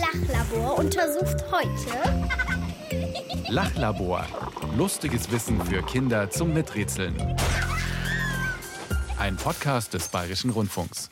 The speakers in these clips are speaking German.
Lachlabor untersucht heute Lachlabor. Lustiges Wissen für Kinder zum Miträtseln. Ein Podcast des Bayerischen Rundfunks.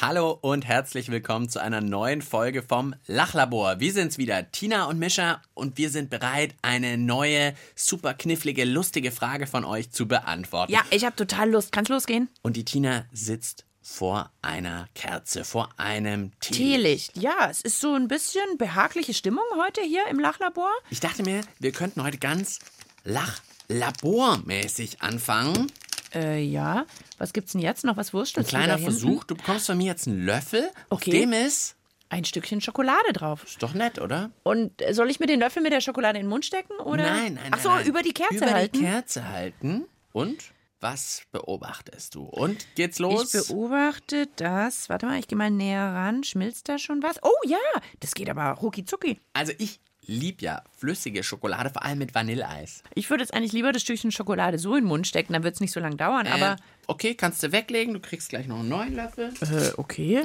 Hallo und herzlich willkommen zu einer neuen Folge vom Lachlabor. Wir sind's wieder, Tina und Mischa, und wir sind bereit, eine neue, super knifflige, lustige Frage von euch zu beantworten. Ja, ich habe total Lust. Kann's losgehen? Und die Tina sitzt vor einer Kerze, vor einem Tee. Teelicht. Ja, es ist so ein bisschen behagliche Stimmung heute hier im Lachlabor. Ich dachte mir, wir könnten heute ganz Lachlabormäßig anfangen. Äh, ja. Was gibt's denn jetzt noch? Was Ein wurstelst du kleiner da hinten? Versuch. Du bekommst von mir jetzt einen Löffel, auf Okay. dem ist. Ein Stückchen Schokolade drauf. Ist doch nett, oder? Und soll ich mir den Löffel mit der Schokolade in den Mund stecken? Oder? Nein, nein, Ach so, nein, nein. über die Kerze über halten? die Kerze halten. Und was beobachtest du? Und geht's los? Ich beobachte das. Warte mal, ich gehe mal näher ran. Schmilzt da schon was? Oh ja, das geht aber rucki zucki. also ich lieb ja flüssige Schokolade, vor allem mit Vanilleeis. Ich würde jetzt eigentlich lieber das Stückchen Schokolade so in den Mund stecken, dann wird es nicht so lange dauern. Aber äh, okay, kannst du weglegen. Du kriegst gleich noch einen neuen Löffel. äh, okay.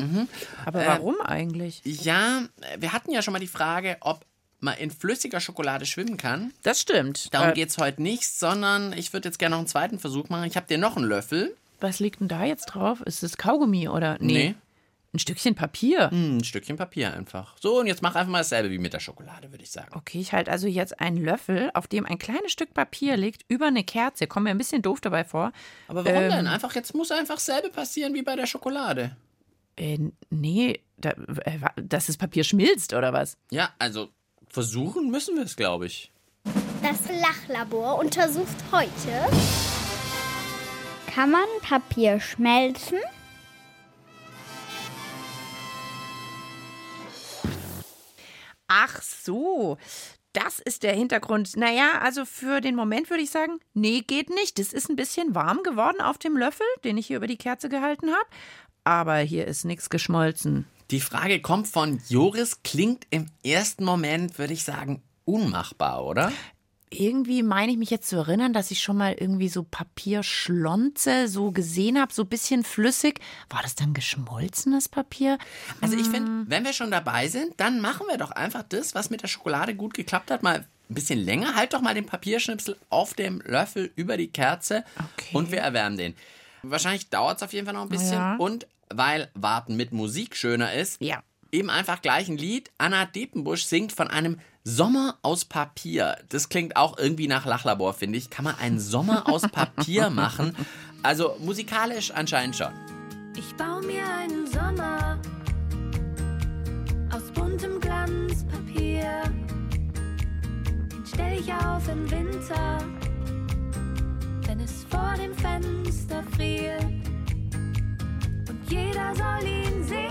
Aber warum eigentlich? Ja, äh, wir hatten ja schon mal die Frage, ob man in flüssiger Schokolade schwimmen kann. Das stimmt. Darum Äh, geht's heute nicht, sondern ich würde jetzt gerne noch einen zweiten Versuch machen. Ich habe dir noch einen Löffel. Was liegt denn da jetzt drauf? Ist es Kaugummi oder? Nee. Ein Stückchen Papier. Hm, Ein Stückchen Papier einfach. So, und jetzt mach einfach mal dasselbe wie mit der Schokolade, würde ich sagen. Okay, ich halte also jetzt einen Löffel, auf dem ein kleines Stück Papier liegt, über eine Kerze. Kommt mir ein bisschen doof dabei vor. Aber warum Ähm. denn? Einfach, jetzt muss einfach dasselbe passieren wie bei der Schokolade. Äh, nee, da, äh, dass das Papier schmilzt oder was? Ja, also versuchen müssen wir es, glaube ich. Das Lachlabor untersucht heute Kann man Papier schmelzen? Ach so. Das ist der Hintergrund. Naja, also für den Moment würde ich sagen, nee, geht nicht. Es ist ein bisschen warm geworden auf dem Löffel, den ich hier über die Kerze gehalten habe. Aber hier ist nichts geschmolzen. Die Frage kommt von Joris, klingt im ersten Moment, würde ich sagen, unmachbar, oder? Irgendwie meine ich mich jetzt zu erinnern, dass ich schon mal irgendwie so Papierschlonze so gesehen habe, so ein bisschen flüssig. War das dann geschmolzenes Papier? Also ich finde, wenn wir schon dabei sind, dann machen wir doch einfach das, was mit der Schokolade gut geklappt hat, mal ein bisschen länger. Halt doch mal den Papierschnipsel auf dem Löffel über die Kerze Okay. und wir erwärmen den. Wahrscheinlich dauert es auf jeden Fall noch ein bisschen. Ja. Und weil Warten mit Musik schöner ist, Ja. eben einfach gleich ein Lied. Anna Depenbusch singt von einem Sommer aus Papier. Das klingt auch irgendwie nach Lachlabor, finde ich. Kann man einen Sommer aus Papier machen? Also musikalisch anscheinend schon. Ich baue mir einen Sommer aus buntem Glanzpapier. Den stell ich auf im Winter, wenn es vor dem Fenster friert. Jeder soll ihn sehen,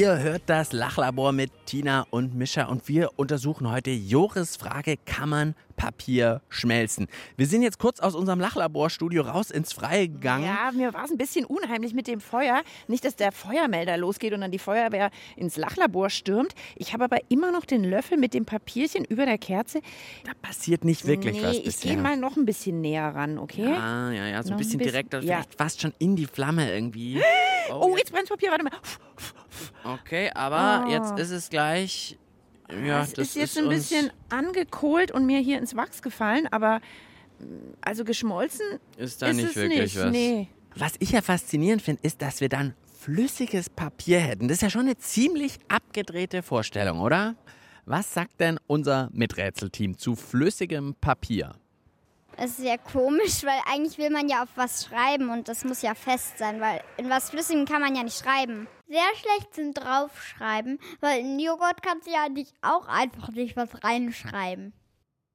Ihr hört das Lachlabor mit Tina und Mischa und wir untersuchen heute Joris Frage, kann man Papier schmelzen? Wir sind jetzt kurz aus unserem Lachlaborstudio raus ins Freie gegangen. Ja, mir war es ein bisschen unheimlich mit dem Feuer. Nicht, dass der Feuermelder losgeht und dann die Feuerwehr ins Lachlabor stürmt. Ich habe aber immer noch den Löffel mit dem Papierchen über der Kerze. Da passiert nicht wirklich nee, was ich bisher. gehe mal noch ein bisschen näher ran, okay? Ah, ja, ja, so Noch ein bisschen bisschen- direkter, ja. vielleicht fast schon in die Flamme irgendwie. Oh, jetzt brennt Papier, warte mal. Okay, aber Oh. jetzt ist es gleich. Ja, es das ist jetzt ist ein bisschen angekohlt und mir hier ins Wachs gefallen, aber mm, also geschmolzen Ist da ist nicht es wirklich nicht. was. Nee. Was ich ja faszinierend finde, ist, dass wir dann flüssiges Papier hätten. Das ist ja schon eine ziemlich abgedrehte Vorstellung, oder? Was sagt denn unser Miträtselteam zu flüssigem Papier? Es ist ja komisch, weil eigentlich will man ja auf was schreiben und das muss ja fest sein, weil in was Flüssigem kann man ja nicht schreiben. Sehr schlecht sind draufschreiben, weil in Joghurt kannst du ja nicht auch einfach nicht was reinschreiben.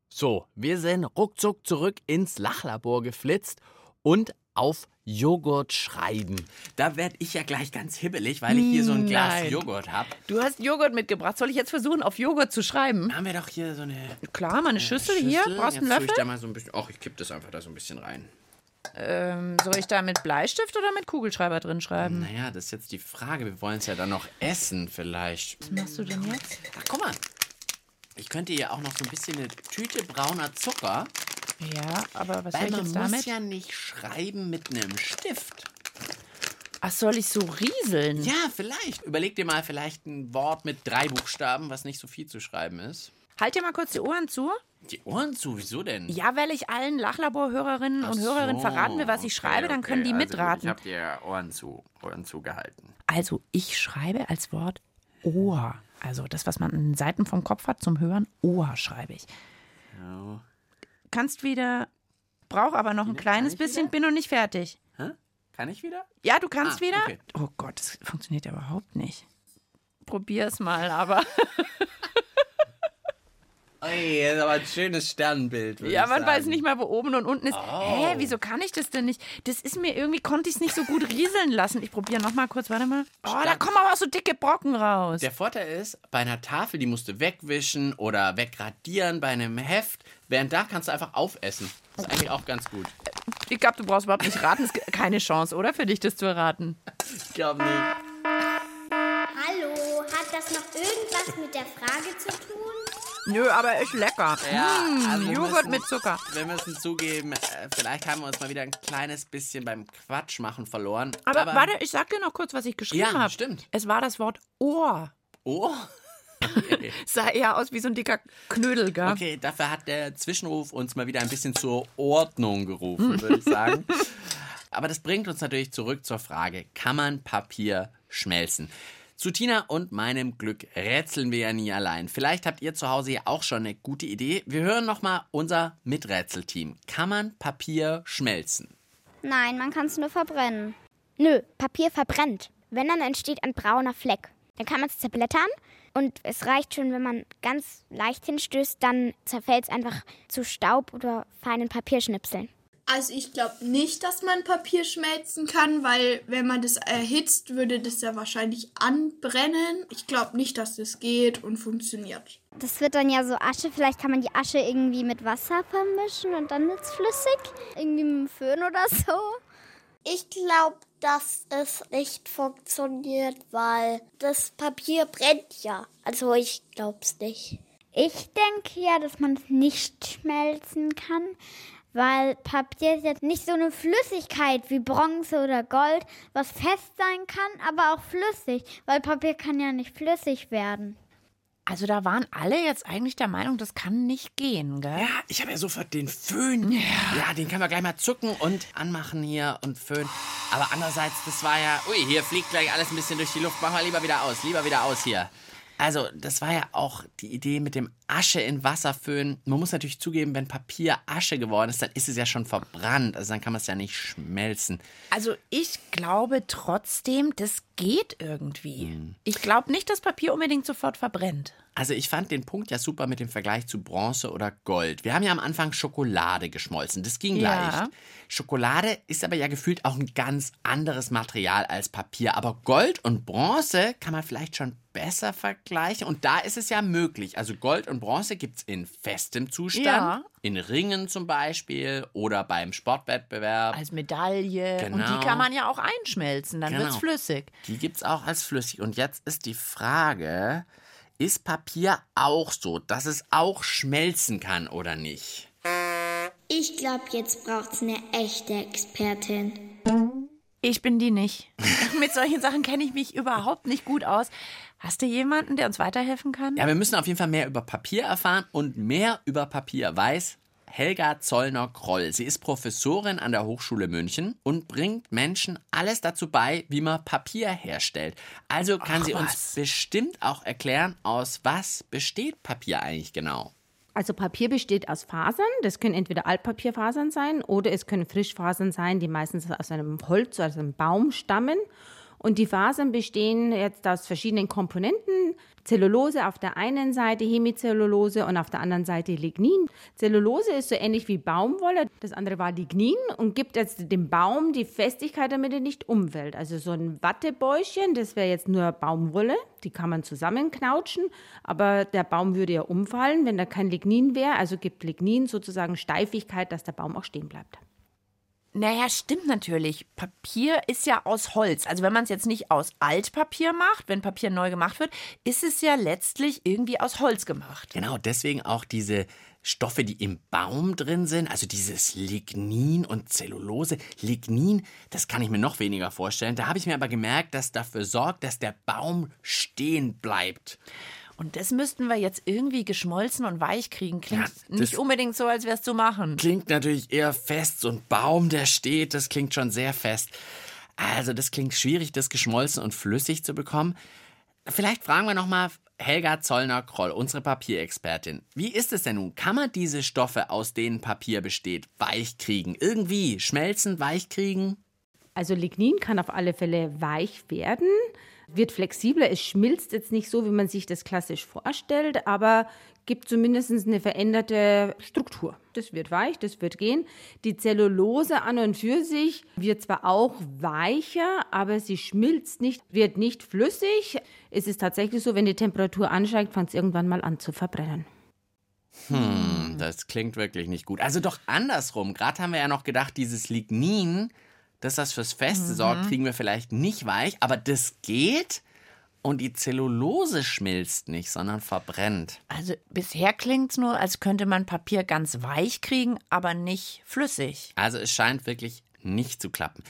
So, wir sind ruckzuck zurück ins Lachlabor geflitzt und auf Joghurt schreiben. Da werde ich ja gleich ganz hibbelig, weil ich hier so ein Glas Nein. Joghurt habe. Du hast Joghurt mitgebracht. Soll ich jetzt versuchen, auf Joghurt zu schreiben? Haben wir doch hier so eine Klar, mal eine Schüssel, hier. Schüssel. Brauchst du einen Jetzt tue Löffel? Ich da mal so ein bisschen, ach, ich kipp das einfach da so ein bisschen rein. Ähm, soll ich da mit Bleistift oder mit Kugelschreiber drin schreiben? Naja, das ist jetzt die Frage. Wir wollen es ja dann noch essen vielleicht. Was machst du denn jetzt? Ach, guck mal. Ich könnte hier auch noch so ein bisschen eine Tüte brauner Zucker. Ja, aber was soll Weil ich man jetzt muss damit? ja nicht schreiben mit einem Stift. Ach, soll ich so rieseln? Ja, vielleicht. Überleg dir mal vielleicht ein Wort mit drei Buchstaben, was nicht so viel zu schreiben ist. Halt dir mal kurz die Ohren zu. Die Ohren zu, wieso denn? Ja, weil ich allen Lachlabor-Hörerinnen und Ach Hörerinnen so, verraten will, was ich okay, schreibe, dann okay. können die Also mitraten. Ich habe dir Ohren zu, Ohren zugehalten. Also, ich schreibe als Wort Ohr. Also das, was man an den Seiten vom Kopf hat zum Hören, Ohr schreibe ich. Ja. Kannst wieder, brauch aber noch ein kleines bisschen, wieder? bin noch nicht fertig. Hä? Kann ich wieder? Ja, du kannst Ah, wieder. okay. Oh Gott, das funktioniert ja überhaupt nicht. Probier's mal, aber. Ey, das ist aber ein schönes Sternbild. Ja, man weiß sagen. nicht mal, wo oben und unten ist. Hä, wieso kann ich das denn nicht? Das ist mir irgendwie, konnte ich es nicht so gut rieseln lassen. Ich probiere noch mal kurz, warte mal. Oh, da Stark. kommen aber auch so dicke Brocken raus. Der Vorteil ist, bei einer Tafel, die musst du wegwischen oder wegradieren, bei einem Heft, während da kannst du einfach aufessen. Das ist eigentlich auch ganz gut. Ich glaube, du brauchst überhaupt nicht raten. Es gibt keine Chance, oder, für dich, das zu erraten? Ich glaube nicht. Hallo, hat das noch irgendwas mit der Frage zu tun? Nö, aber ist lecker. Ja, Mm, also Joghurt müssen- mit Zucker. Wir müssen zugeben, äh, vielleicht haben wir uns mal wieder ein kleines bisschen beim Quatsch machen verloren. Aber, warte, ich sag dir noch kurz, was ich geschrieben Ja, habe. stimmt. Es war das Wort Ohr. Oh, Sah eher aus wie so ein dicker Knödel, gell? okay, dafür hat der Zwischenruf uns mal wieder ein bisschen zur Ordnung gerufen, würde ich sagen. Aber das bringt uns natürlich zurück zur Frage, kann man Papier schmelzen? Zu Tina und meinem Glück rätseln wir ja nie allein. Vielleicht habt ihr zu Hause ja auch schon eine gute Idee. Wir hören nochmal unser Miträtselteam. Kann man Papier schmelzen? Nein, man kann es nur verbrennen. Nö, Papier verbrennt. Wenn, dann entsteht ein brauner Fleck. Dann kann man es zerblättern und es reicht schon, wenn man ganz leicht hinstößt, dann zerfällt es einfach zu Staub oder feinen Papierschnipseln. Also ich glaube nicht, dass man Papier schmelzen kann, weil wenn man das erhitzt, würde das ja wahrscheinlich anbrennen. Ich glaube nicht, dass das geht und funktioniert. Das wird dann ja so Asche. Vielleicht kann man die Asche irgendwie mit Wasser vermischen und dann wird es flüssig. Irgendwie mit dem Föhn oder so. Ich glaube, dass es nicht funktioniert, weil das Papier brennt ja. Also ich glaube es nicht. Ich denke ja, dass man es nicht schmelzen kann, weil Papier ist jetzt nicht so eine Flüssigkeit wie Bronze oder Gold, was fest sein kann, aber auch flüssig, weil Papier kann ja nicht flüssig werden. Also da waren alle jetzt eigentlich der Meinung, das kann nicht gehen, gell? Ja, ich habe ja sofort den Föhn. Ja. den können wir gleich mal zucken und anmachen hier und föhnen. Aber andererseits, das war ja... Ui, hier fliegt gleich alles ein bisschen durch die Luft. Machen wir lieber wieder aus, lieber wieder aus hier. Also, das war ja auch die Idee mit dem Asche in Wasser föhnen. Man muss natürlich zugeben, wenn Papier Asche geworden ist, dann ist es ja schon verbrannt. Also dann kann man es ja nicht schmelzen. Also ich glaube trotzdem, das geht irgendwie. Ich glaube nicht, dass Papier unbedingt sofort verbrennt. Also ich fand den Punkt ja super mit dem Vergleich zu Bronze oder Gold. Wir haben ja am Anfang Schokolade geschmolzen. Das ging Ja. leicht. Schokolade ist aber ja gefühlt auch ein ganz anderes Material als Papier. Aber Gold und Bronze kann man vielleicht schon besser vergleichen. Und da ist es ja möglich. Also Gold und Bronze gibt es in festem Zustand. Ja. In Ringen zum Beispiel oder beim Sportwettbewerb. Als Medaille. Und Genau. die kann man ja auch einschmelzen, dann Genau. wird's flüssig. Die gibt es auch als flüssig. Und jetzt ist die Frage, ist Papier auch so, dass es auch schmelzen kann oder nicht? Ich glaube, jetzt braucht's eine echte Expertin. Ich bin die nicht. Mit solchen Sachen kenne ich mich überhaupt nicht gut aus. Hast du jemanden, der uns weiterhelfen kann? Ja, wir müssen auf jeden Fall mehr über Papier erfahren und mehr über Papier weiß Helga Zollner-Kroll. Sie ist Professorin an der Hochschule München und bringt Menschen alles dazu bei, wie man Papier herstellt. Also kann Ach, sie uns was. bestimmt auch erklären, aus was besteht Papier eigentlich genau. Also Papier besteht aus Fasern. Das können entweder Altpapierfasern sein oder es können Frischfasern sein, die meistens aus einem Holz, aus einem Baum stammen. Und die Fasern bestehen jetzt aus verschiedenen Komponenten. Zellulose auf der einen Seite, Hemicellulose und auf der anderen Seite Lignin. Zellulose ist so ähnlich wie Baumwolle. Das andere war Lignin und gibt jetzt dem Baum die Festigkeit, damit er nicht umfällt. Also so ein Wattebäuschen, das wäre jetzt nur Baumwolle. Die kann man zusammenknautschen, aber der Baum würde ja umfallen, wenn da kein Lignin wäre. Also gibt Lignin sozusagen Steifigkeit, dass der Baum auch stehen bleibt. Naja, stimmt natürlich. Papier ist ja aus Holz. Also wenn man es jetzt nicht aus Altpapier macht, wenn Papier neu gemacht wird, ist es ja letztlich irgendwie aus Holz gemacht. Genau, deswegen auch diese Stoffe, die im Baum drin sind, also dieses Lignin und Zellulose. Lignin, das kann ich mir noch weniger vorstellen. Da habe ich mir aber gemerkt, dass dafür sorgt, dass der Baum stehen bleibt. Und das müssten wir jetzt irgendwie geschmolzen und weich kriegen. Klingt Ja, nicht unbedingt so, als wäre es zu machen. Klingt natürlich eher fest. So ein Baum, der steht, das klingt schon sehr fest. Also, das klingt schwierig, das geschmolzen und flüssig zu bekommen. Vielleicht fragen wir nochmal Helga Zollner-Kroll, unsere Papierexpertin. Wie ist es denn nun? Kann man diese Stoffe, aus denen Papier besteht, weich kriegen? Irgendwie schmelzen, weich kriegen? Also Lignin kann auf alle Fälle weich werden, wird flexibler. Es schmilzt jetzt nicht so, wie man sich das klassisch vorstellt, aber gibt zumindest eine veränderte Struktur. Das wird weich, das wird gehen. Die Zellulose an und für sich wird zwar auch weicher, aber sie schmilzt nicht, wird nicht flüssig. Es ist tatsächlich so, wenn die Temperatur ansteigt, fängt es irgendwann mal an zu verbrennen. Hm, das klingt wirklich nicht gut. Also doch andersrum. Gerade haben wir ja noch gedacht, dieses Lignin, dass das fürs Feste sorgt, kriegen wir vielleicht nicht weich, aber das geht und die Zellulose schmilzt nicht, sondern verbrennt. Also bisher klingt es nur, als könnte man Papier ganz weich kriegen, aber nicht flüssig. Also es scheint wirklich nicht zu klappen.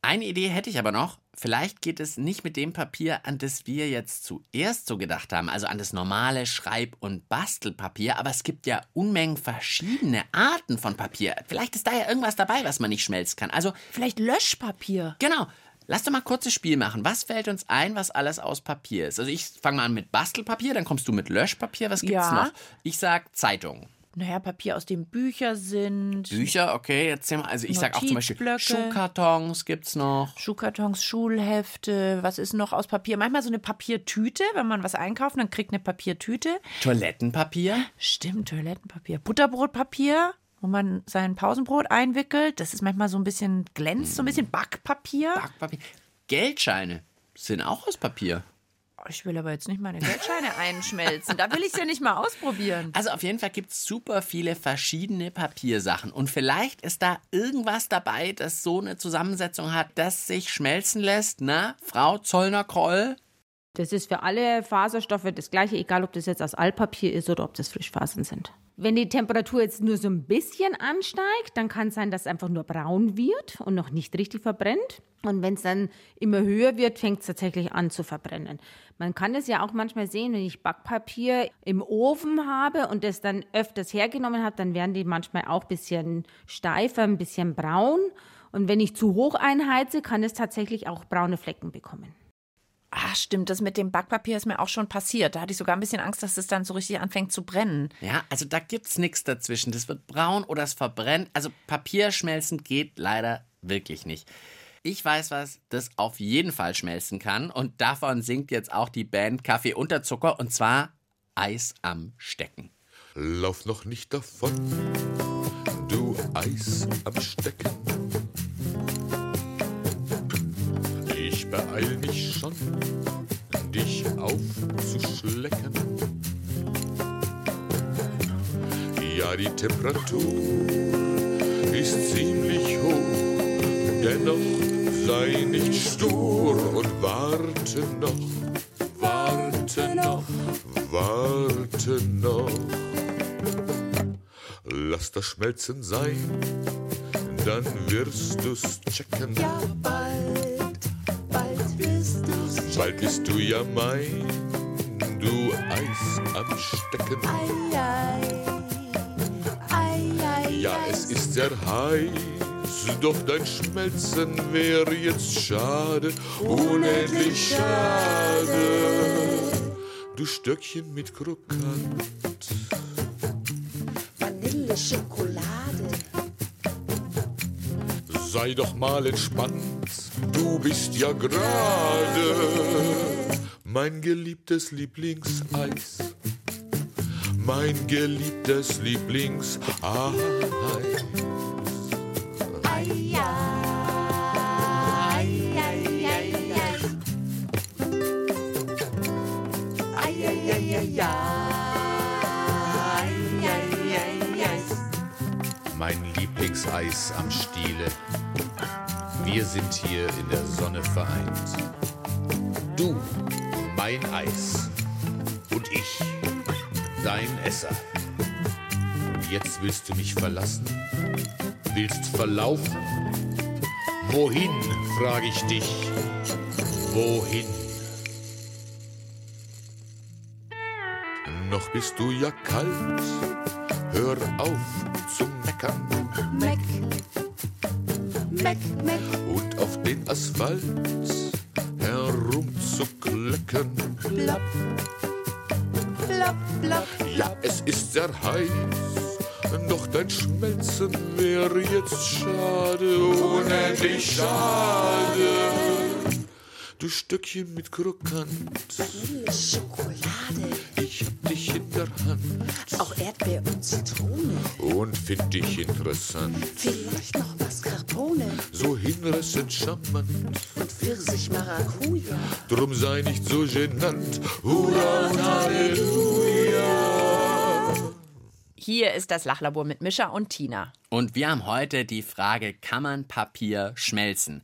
Eine Idee hätte ich aber noch. Vielleicht geht es nicht mit dem Papier, an das wir jetzt zuerst so gedacht haben, also an das normale Schreib- und Bastelpapier, aber es gibt ja Unmengen verschiedene Arten von Papier. Vielleicht ist da ja irgendwas dabei, was man nicht schmelzen kann. Also Vielleicht Löschpapier. Genau. Lass doch mal kurzes Spiel machen. Was fällt uns ein, was alles aus Papier ist? Also ich fange mal an mit Bastelpapier, dann kommst du mit Löschpapier. Was gibt's Ja. noch? Ich sag Zeitung. Naja, Papier, aus dem Bücher sind. Bücher, okay, jetzt sehen wir. Also ich sag auch zum Beispiel. Schuhkartons gibt's noch. Schuhkartons, Schulhefte, was ist noch aus Papier? Manchmal so eine Papiertüte, wenn man was einkauft, dann kriegt eine Papiertüte. Toilettenpapier. Stimmt, Toilettenpapier. Butterbrotpapier, wo man sein Pausenbrot einwickelt. Das ist manchmal so ein bisschen glänzt, so ein bisschen Backpapier. Backpapier. Geldscheine sind auch aus Papier. Ich will aber jetzt nicht meine Geldscheine einschmelzen. Da will ich es ja nicht mal ausprobieren. Also auf jeden Fall gibt's super viele verschiedene Papiersachen. Und vielleicht ist da irgendwas dabei, das so eine Zusammensetzung hat, das sich schmelzen lässt. Na, Frau Zollner-Kroll? Das ist für alle Faserstoffe das gleiche, egal ob das jetzt aus Altpapier ist oder ob das Frischfasern sind. Wenn die Temperatur jetzt nur so ein bisschen ansteigt, dann kann es sein, dass es einfach nur braun wird und noch nicht richtig verbrennt. Und wenn es dann immer höher wird, fängt es tatsächlich an zu verbrennen. Man kann es ja auch manchmal sehen, wenn ich Backpapier im Ofen habe und das dann öfters hergenommen habe, dann werden die manchmal auch ein bisschen steifer, ein bisschen braun. Und wenn ich zu hoch einheize, kann es tatsächlich auch braune Flecken bekommen. Ah, stimmt, das mit dem Backpapier ist mir auch schon passiert. Da hatte ich sogar ein bisschen Angst, dass es dann so richtig anfängt zu brennen. Ja, also da gibt's nichts dazwischen. Das wird braun oder es verbrennt. Also Papier schmelzen geht leider wirklich nicht. Ich weiß was, das auf jeden Fall schmelzen kann. Und davon singt jetzt auch die Band Kaffee unter Zucker und zwar Eis am Stecken. Lauf noch nicht davon, du Eis am Stecken. Beeil mich schon, dich aufzuschlecken. Ja, die Temperatur ist ziemlich hoch, dennoch sei nicht stur und warte noch, warte noch, warte noch. Lass das Schmelzen sein, dann wirst du's checken. Ja, bald, bald wirst du's Bald bist du ja mein, du Eis am Stecken. Ja, es ist sehr heiß, doch dein Schmelzen wäre jetzt schade, unendlich schade. Du Stöckchen mit Krokant. Vanilleschokolade. Sei doch mal entspannt, du bist ja gerade mein geliebtes Lieblingseis. Mein geliebtes Lieblingseis. Mein Lieblingseis am Stiele. Wir sind hier in der Sonne vereint. Du, mein Eis. Und ich, dein Esser. Jetzt willst du mich verlassen? Willst verlaufen? Wohin, frage ich dich. Wohin? Noch bist du ja kalt, hör auf zu meckern. Meck, meck, meck. und auf den Asphalt herumzuklecken. Plopp, plopp, plopp. Ja, es ist sehr heiß, doch dein Schmelzen wäre jetzt schade, unendlich schade. Du Stückchen mit Krokant, Schokolade. ich hab dich in der Hand Auch Erdbeer und Zitrone. und find dich interessant. Vielleicht noch Mascarpone So hinreißend charmant, und Pfirsich Maracuja. drum sei nicht so genannt. Hurra und Halleluja. Hier ist das Lachlabor mit Mischa und Tina. Und wir haben heute die Frage, kann man Papier schmelzen?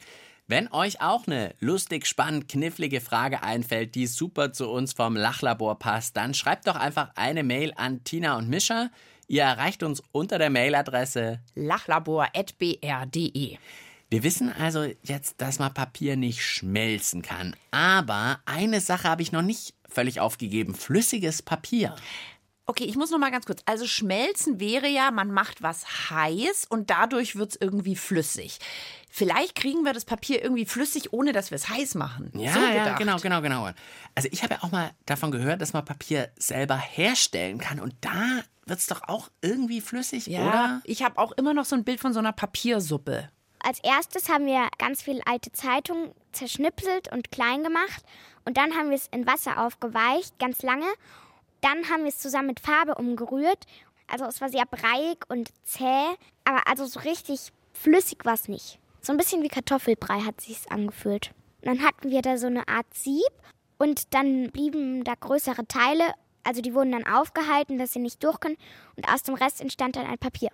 Wenn euch auch eine lustig, spannend, knifflige Frage einfällt, die super zu uns vom Lachlabor passt, dann schreibt doch einfach eine Mail an Tina und Mischa. Ihr erreicht uns unter der Mailadresse. lachlabor.br.de. Wir wissen also jetzt, dass man Papier nicht schmelzen kann. Aber eine Sache habe ich noch nicht völlig aufgegeben. Flüssiges Papier. Okay, ich muss noch mal ganz kurz. Also schmelzen wäre ja, man macht was heiß und dadurch wird es irgendwie flüssig. Vielleicht kriegen wir das Papier irgendwie flüssig, ohne dass wir es heiß machen. Ja, so ja, genau, genau, genau. Also ich habe ja auch mal davon gehört, dass man Papier selber herstellen kann. Und da wird es doch auch irgendwie flüssig, Ja, oder? ich habe auch immer noch so ein Bild von so einer Papiersuppe. Als erstes haben wir ganz viel alte Zeitungen zerschnipselt und klein gemacht. Und dann haben wir es in Wasser aufgeweicht, ganz lange. Dann haben wir es zusammen mit Farbe umgerührt. Also es war sehr breiig und zäh, aber also so richtig flüssig war es nicht. So ein bisschen wie Kartoffelbrei hat sich's angefühlt. Und dann hatten wir da so eine Art Sieb und dann blieben da größere Teile. Also die wurden dann aufgehalten, dass sie nicht durch können. Und aus dem Rest entstand dann ein Papier.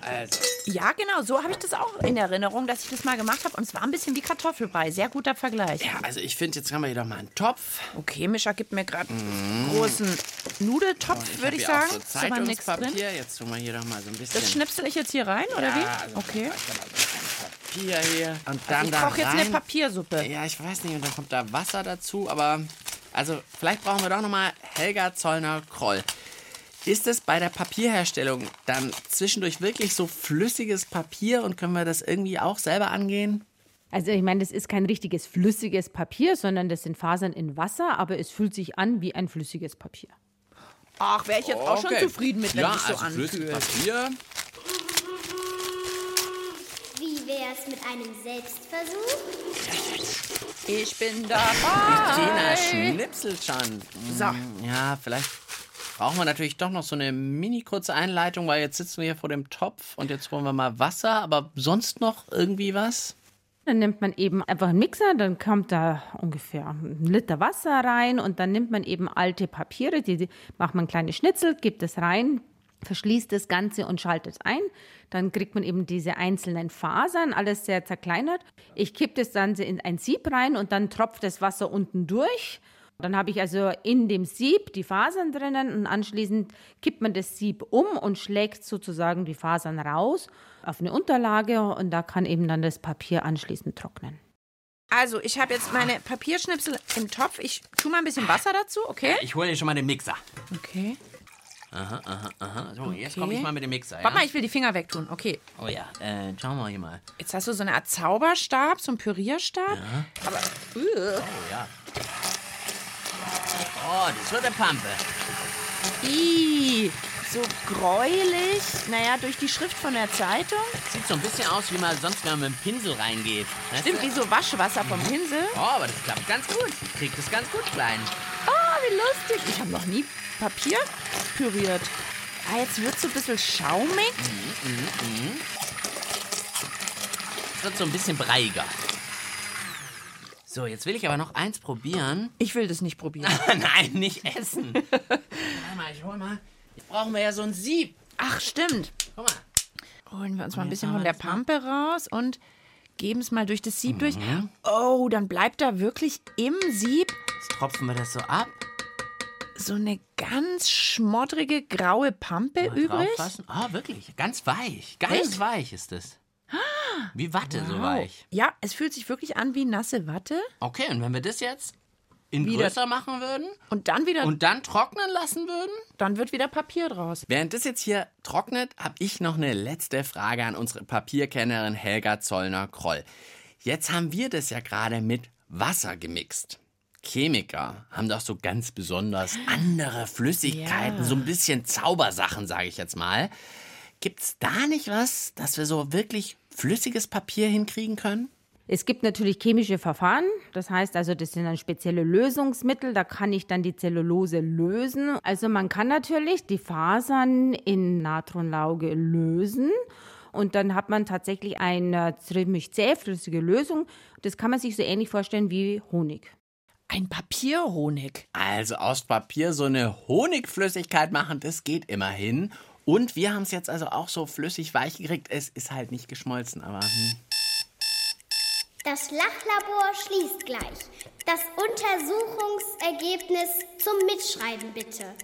Also, Ja, genau, so habe ich das auch in Erinnerung, dass ich das mal gemacht habe. Und es war ein bisschen wie Kartoffelbrei. Sehr guter Vergleich. ja, also ich finde, jetzt haben wir hier doch mal einen Topf. Okay, Mischa gibt mir gerade einen großen Nudeltopf, würde ich hier sagen. Auch so. Zeitungspapier. Jetzt tun wir hier doch mal so ein bisschen Das schnipsel ich jetzt hier rein, oder ja, wie? also Okay. Papier hier. Und dann Also ich koche jetzt eine Papiersuppe. Ja, ich weiß nicht. Und dann kommt da Wasser dazu. Aber also vielleicht brauchen wir doch noch mal Helga Zollner-Kroll. Ist es bei der Papierherstellung dann zwischendurch wirklich so flüssiges Papier und können wir das irgendwie auch selber angehen? Also ich meine, das ist kein richtiges flüssiges Papier, sondern das sind Fasern in Wasser, aber es fühlt sich an wie ein flüssiges Papier. Ach, wäre ich jetzt auch schon zufrieden mit, wenn ja, es so also flüssiges. Papier. Wie wär's mit einem Selbstversuch? Ich bin dabei. Tina schnipselt schon. So. Ja, vielleicht brauchen wir natürlich doch noch so eine mini kurze Einleitung, weil jetzt sitzen wir hier vor dem Topf und jetzt holen wir mal Wasser, aber sonst noch irgendwie was? Dann nimmt man eben einfach einen Mixer, dann kommt da ungefähr ein Liter Wasser rein und dann nimmt man eben alte Papiere, die, macht man kleine Schnitzel, gibt es rein, verschließt das Ganze und schaltet ein. Dann kriegt man eben diese einzelnen Fasern, alles sehr zerkleinert. Ich kippe das dann in ein Sieb rein und dann tropft das Wasser unten durch. Dann habe ich also in dem Sieb die Fasern drinnen und anschließend kippt man das Sieb um und schlägt sozusagen die Fasern raus auf eine Unterlage und da kann eben dann das Papier anschließend trocknen. Also, ich habe jetzt meine Papierschnipsel im Topf. Ich tue mal ein bisschen Wasser dazu, okay? Ich hole dir schon mal den Mixer. Okay. Aha, aha, aha. So, jetzt Okay. komme ich mal mit dem Mixer. Ja? Warte mal, ich will die Finger wegtun. Okay. Oh ja, äh, schauen wir hier mal. Jetzt hast du so eine Art Zauberstab, so einen Pürierstab. Aber. Uh, Oh ja. Oh, das wird eine Pampe. ih, so gräulich. Naja, durch die Schrift von der Zeitung. Sieht so ein bisschen aus, wie man sonst, wenn man mit dem Pinsel reingeht. Weißt Stimmt, du? wie so Waschwasser vom Pinsel. Oh, aber das klappt ganz gut. Kriegt es ganz gut klein. Ah, wie lustig. Ich habe noch nie Papier püriert. Ah, jetzt wird so ein bisschen schaumig. Es wird so ein bisschen breiiger. So, jetzt will ich aber noch eins probieren. Ich will das nicht probieren. Nein, nicht essen. Warte mal, ich hol mal. Jetzt brauchen wir ja so ein Sieb. Ach, stimmt. Guck mal. Holen wir uns mal ein bisschen von der mal. Pampe raus und geben es mal durch das Sieb durch. Oh, dann bleibt da wirklich im Sieb Jetzt tropfen wir das so ab. so eine ganz schmoddrige graue Pampe Mal übrig. Ah, wirklich. Ganz weich. Ganz Echt? weich ist es. Wie Watte, so weich. Ja, es fühlt sich wirklich an wie nasse Watte. Okay, und wenn wir das jetzt in Wieder- größer machen würden Und dann wieder, und dann trocknen lassen würden? dann wird wieder Papier draus. Während das jetzt hier trocknet, habe ich noch eine letzte Frage an unsere Papierkennerin Helga Zollner-Kroll. Jetzt haben wir das ja gerade mit Wasser gemixt. Chemiker haben doch so ganz besonders andere Flüssigkeiten, Ja. so ein bisschen Zaubersachen, sage ich jetzt mal. Gibt's da nicht was, dass wir so wirklich flüssiges Papier hinkriegen können? Es gibt natürlich chemische Verfahren, das heißt also, das sind dann spezielle Lösungsmittel, da kann ich dann die Zellulose lösen. Also man kann natürlich die Fasern in Natronlauge lösen und dann hat man tatsächlich eine ziemlich zähflüssige Lösung. Das kann man sich so ähnlich vorstellen wie Honig. Ein Papierhonig. Also aus Papier so eine Honigflüssigkeit machen, das geht immerhin. Und wir haben es jetzt also auch so flüssig weich gekriegt. Es ist halt nicht geschmolzen, aber hm. Das Lachlabor schließt gleich. Das Untersuchungsergebnis zum Mitschreiben bitte.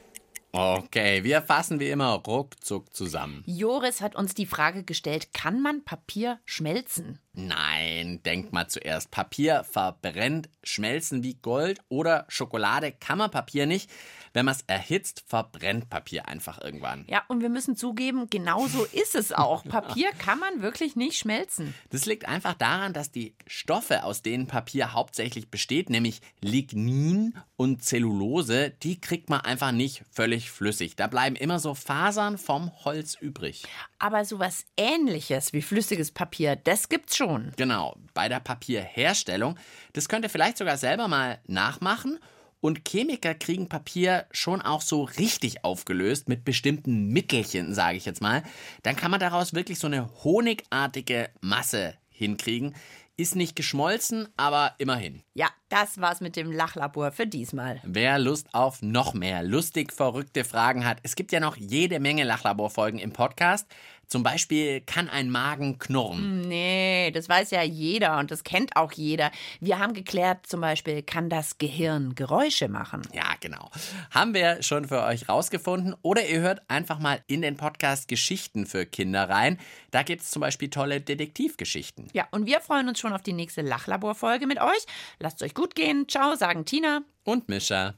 Okay, wir fassen wie immer ruckzuck zusammen. Joris hat uns die Frage gestellt, kann man Papier schmelzen? Nein, denkt mal zuerst. Papier verbrennt, schmelzen wie Gold oder Schokolade kann man Papier nicht. Wenn man es erhitzt, verbrennt Papier einfach irgendwann. Ja, und wir müssen zugeben, genau so ist es auch. Papier kann man wirklich nicht schmelzen. Das liegt einfach daran, dass die Stoffe, aus denen Papier hauptsächlich besteht, nämlich Lignin und Zellulose, die kriegt man einfach nicht völlig flüssig. Da bleiben immer so Fasern vom Holz übrig. Aber sowas ähnliches wie flüssiges Papier, das gibt's schon. Genau, bei der Papierherstellung. Das könnt ihr vielleicht sogar selber mal nachmachen. Und Chemiker kriegen Papier schon auch so richtig aufgelöst mit bestimmten Mittelchen, sage ich jetzt mal. Dann kann man daraus wirklich so eine honigartige Masse hinkriegen. Ist nicht geschmolzen, aber immerhin. Ja, das war's mit dem Lachlabor für diesmal. Wer Lust auf noch mehr lustig verrückte Fragen hat, es gibt ja noch jede Menge Lachlabor-Folgen im Podcast. Zum Beispiel kann ein Magen knurren. Nee, das weiß ja jeder und das kennt auch jeder. Wir haben geklärt, zum Beispiel, kann das Gehirn Geräusche machen? Ja, genau. Haben wir schon für euch rausgefunden. Oder ihr hört einfach mal in den Podcast Geschichten für Kinder rein. Da gibt es zum Beispiel tolle Detektivgeschichten. Ja, und wir freuen uns schon auf die nächste Lachlabor-Folge mit euch. Lasst euch gut gehen. Ciao, sagen Tina. Und Mischa.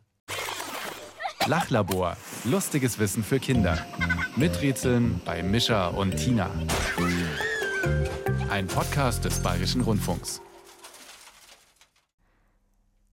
Lachlabor. Lustiges Wissen für Kinder. Miträtseln bei Mischa und Tina. Ein Podcast des Bayerischen Rundfunks.